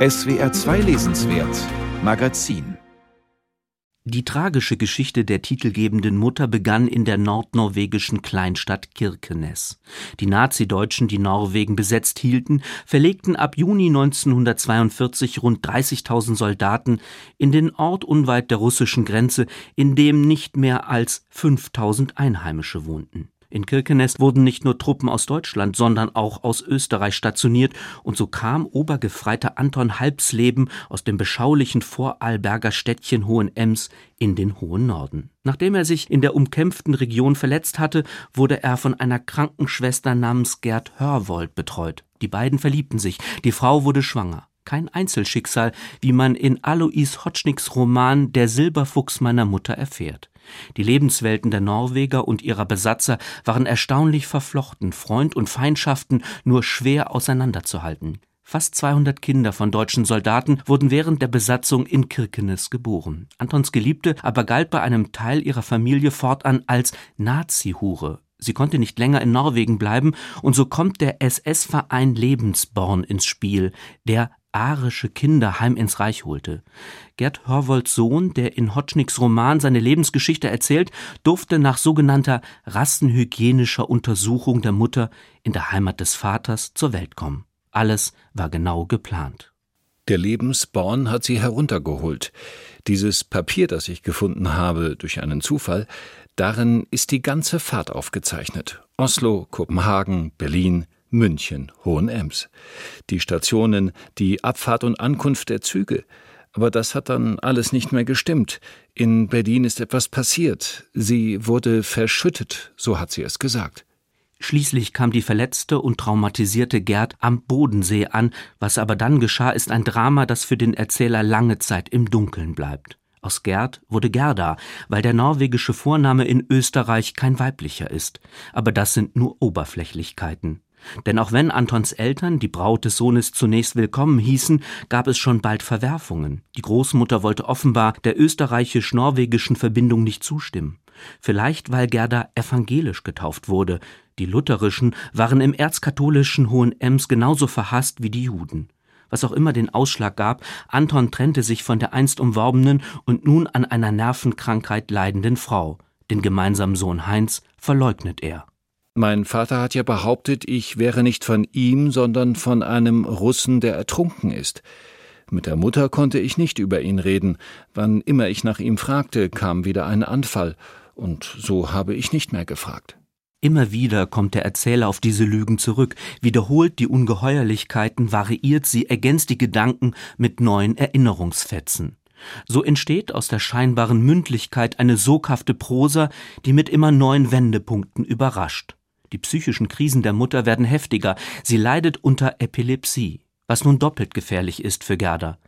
SWR 2 Lesenswert Magazin die tragische Geschichte der titelgebenden Mutter begann in der nordnorwegischen Kleinstadt Kirkenes. Die Nazideutschen, die Norwegen besetzt hielten, verlegten ab Juni 1942 rund 30.000 Soldaten in den Ort unweit der russischen Grenze, in dem nicht mehr als 5.000 Einheimische wohnten. In Kirkenes wurden nicht nur Truppen aus Deutschland, sondern auch aus Österreich stationiert, und so kam Obergefreiter Anton Halbsleben aus dem beschaulichen Vorarlberger Städtchen Hohenems in den hohen Norden. Nachdem er sich in der umkämpften Region verletzt hatte, wurde er von einer Krankenschwester namens Gerd Hörwold betreut. Die beiden verliebten sich, die Frau wurde schwanger kein Einzelschicksal, wie man in Alois Hotschnicks Roman Der Silberfuchs meiner Mutter erfährt. Die Lebenswelten der Norweger und ihrer Besatzer waren erstaunlich verflochten, Freund und Feindschaften nur schwer auseinanderzuhalten. Fast 200 Kinder von deutschen Soldaten wurden während der Besatzung in Kirkenes geboren. Antons Geliebte aber galt bei einem Teil ihrer Familie fortan als Nazi-Hure. Sie konnte nicht länger in Norwegen bleiben, und so kommt der SS-Verein Lebensborn ins Spiel, der arische Kinder heim ins Reich holte. Gerd Hörwolds Sohn, der in Hotschnicks Roman seine Lebensgeschichte erzählt, durfte nach sogenannter rassenhygienischer Untersuchung der Mutter in der Heimat des Vaters zur Welt kommen. Alles war genau geplant. Der Lebensborn hat sie heruntergeholt. Dieses Papier, das ich gefunden habe durch einen Zufall, darin ist die ganze Fahrt aufgezeichnet. Oslo, Kopenhagen, Berlin, München, Hohenems. Die Stationen, die Abfahrt und Ankunft der Züge. Aber das hat dann alles nicht mehr gestimmt. In Berlin ist etwas passiert. Sie wurde verschüttet, so hat sie es gesagt. Schließlich kam die verletzte und traumatisierte Gerd am Bodensee an. Was aber dann geschah, ist ein Drama, das für den Erzähler lange Zeit im Dunkeln bleibt. Aus Gerd wurde Gerda, weil der norwegische Vorname in Österreich kein weiblicher ist. Aber das sind nur Oberflächlichkeiten. Denn auch wenn Antons Eltern die Braut des Sohnes zunächst willkommen hießen, gab es schon bald Verwerfungen. Die Großmutter wollte offenbar der österreichisch-norwegischen Verbindung nicht zustimmen. Vielleicht weil Gerda evangelisch getauft wurde. Die lutherischen waren im erzkatholischen Hohenems genauso verhasst wie die Juden. Was auch immer den Ausschlag gab, Anton trennte sich von der einst umworbenen und nun an einer Nervenkrankheit leidenden Frau. Den gemeinsamen Sohn Heinz verleugnet er. Mein Vater hat ja behauptet, ich wäre nicht von ihm, sondern von einem Russen, der ertrunken ist. Mit der Mutter konnte ich nicht über ihn reden. Wann immer ich nach ihm fragte, kam wieder ein Anfall, und so habe ich nicht mehr gefragt. Immer wieder kommt der Erzähler auf diese Lügen zurück, wiederholt die Ungeheuerlichkeiten, variiert sie, ergänzt die Gedanken mit neuen Erinnerungsfetzen. So entsteht aus der scheinbaren Mündlichkeit eine soghafte Prosa, die mit immer neuen Wendepunkten überrascht. Die psychischen Krisen der Mutter werden heftiger. Sie leidet unter Epilepsie, was nun doppelt gefährlich ist für Gerda.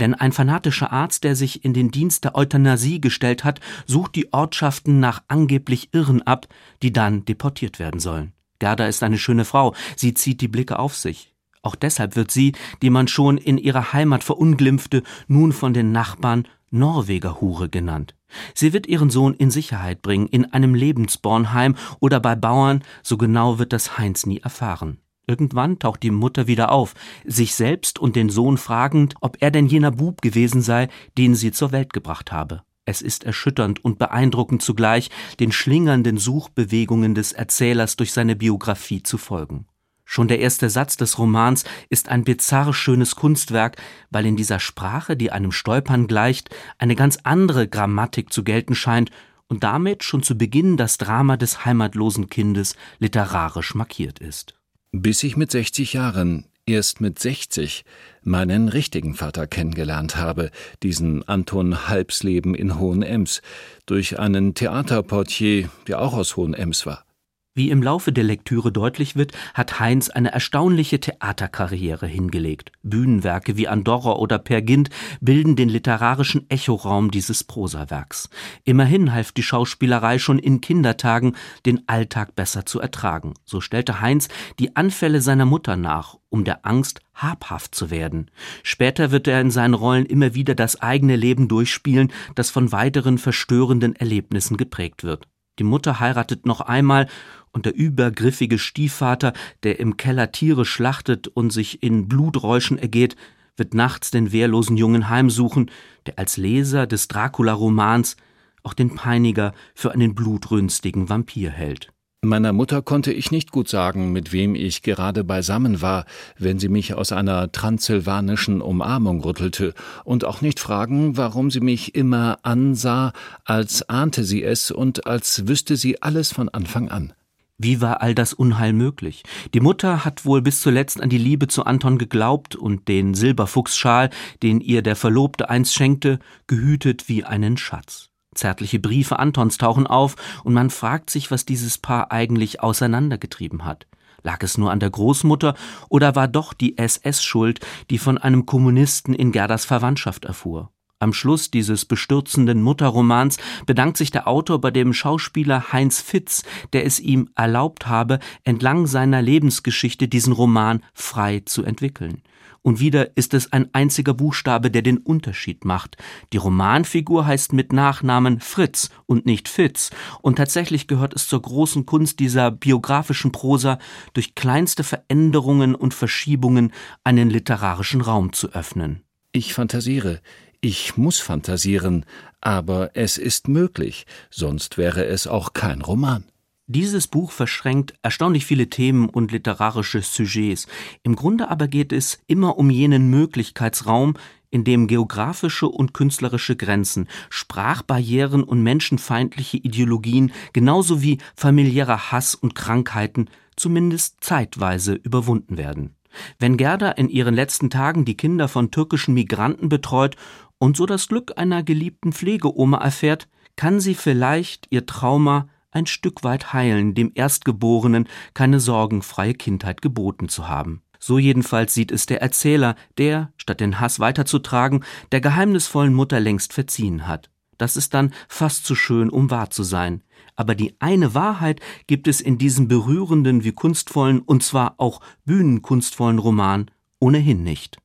Denn ein fanatischer Arzt, der sich in den Dienst der Euthanasie gestellt hat, sucht die Ortschaften nach angeblich Irren ab, die dann deportiert werden sollen. Gerda ist eine schöne Frau, sie zieht die Blicke auf sich. Auch deshalb wird sie, die man schon in ihrer Heimat verunglimpfte, nun von den Nachbarn Norwegerhure genannt. Sie wird ihren Sohn in Sicherheit bringen, in einem Lebensbornheim oder bei Bauern, so genau wird das Heinz nie erfahren. Irgendwann taucht die Mutter wieder auf, sich selbst und den Sohn fragend, ob er denn jener Bub gewesen sei, den sie zur Welt gebracht habe. Es ist erschütternd und beeindruckend zugleich, den schlingernden Suchbewegungen des Erzählers durch seine Biografie zu folgen. Schon der erste Satz des Romans ist ein bizarr schönes Kunstwerk, weil in dieser Sprache, die einem Stolpern gleicht, eine ganz andere Grammatik zu gelten scheint und damit schon zu Beginn das Drama des heimatlosen Kindes literarisch markiert ist. Bis ich mit 60 Jahren, erst mit 60, meinen richtigen Vater kennengelernt habe, diesen Anton Halbsleben in Hohenems, durch einen Theaterportier, der auch aus Hohenems war. Wie im Laufe der Lektüre deutlich wird, hat Heinz eine erstaunliche Theaterkarriere hingelegt. Bühnenwerke wie Andorra oder Per Gint bilden den literarischen Echoraum dieses Prosawerks. Immerhin half die Schauspielerei schon in Kindertagen, den Alltag besser zu ertragen. So stellte Heinz die Anfälle seiner Mutter nach, um der Angst habhaft zu werden. Später wird er in seinen Rollen immer wieder das eigene Leben durchspielen, das von weiteren verstörenden Erlebnissen geprägt wird. Die Mutter heiratet noch einmal und der übergriffige Stiefvater, der im Keller Tiere schlachtet und sich in Bluträuschen ergeht, wird nachts den wehrlosen Jungen heimsuchen, der als Leser des Dracula-Romans auch den Peiniger für einen blutrünstigen Vampir hält. Meiner Mutter konnte ich nicht gut sagen, mit wem ich gerade beisammen war, wenn sie mich aus einer transsilvanischen Umarmung rüttelte, und auch nicht fragen, warum sie mich immer ansah, als ahnte sie es und als wüsste sie alles von Anfang an. Wie war all das Unheil möglich? Die Mutter hat wohl bis zuletzt an die Liebe zu Anton geglaubt und den Silberfuchsschal, den ihr der Verlobte einst schenkte, gehütet wie einen Schatz. Zärtliche Briefe Antons tauchen auf, und man fragt sich, was dieses Paar eigentlich auseinandergetrieben hat. Lag es nur an der Großmutter oder war doch die SS schuld, die von einem Kommunisten in Gerdas Verwandtschaft erfuhr? Am Schluss dieses bestürzenden Mutterromans bedankt sich der Autor bei dem Schauspieler Heinz Fitz, der es ihm erlaubt habe, entlang seiner Lebensgeschichte diesen Roman frei zu entwickeln. Und wieder ist es ein einziger Buchstabe, der den Unterschied macht. Die Romanfigur heißt mit Nachnamen Fritz und nicht Fitz. Und tatsächlich gehört es zur großen Kunst dieser biografischen Prosa, durch kleinste Veränderungen und Verschiebungen einen literarischen Raum zu öffnen. Ich fantasiere. Ich muss fantasieren, aber es ist möglich, sonst wäre es auch kein Roman. Dieses Buch verschränkt erstaunlich viele Themen und literarische Sujets. Im Grunde aber geht es immer um jenen Möglichkeitsraum, in dem geografische und künstlerische Grenzen, Sprachbarrieren und menschenfeindliche Ideologien genauso wie familiärer Hass und Krankheiten zumindest zeitweise überwunden werden. Wenn Gerda in ihren letzten Tagen die Kinder von türkischen Migranten betreut und so das Glück einer geliebten Pflegeoma erfährt, kann sie vielleicht ihr Trauma ein Stück weit heilen, dem Erstgeborenen keine sorgenfreie Kindheit geboten zu haben. So jedenfalls sieht es der Erzähler, der, statt den Hass weiterzutragen, der geheimnisvollen Mutter längst verziehen hat. Das ist dann fast zu schön, um wahr zu sein. Aber die eine Wahrheit gibt es in diesem berührenden wie kunstvollen und zwar auch bühnenkunstvollen Roman ohnehin nicht.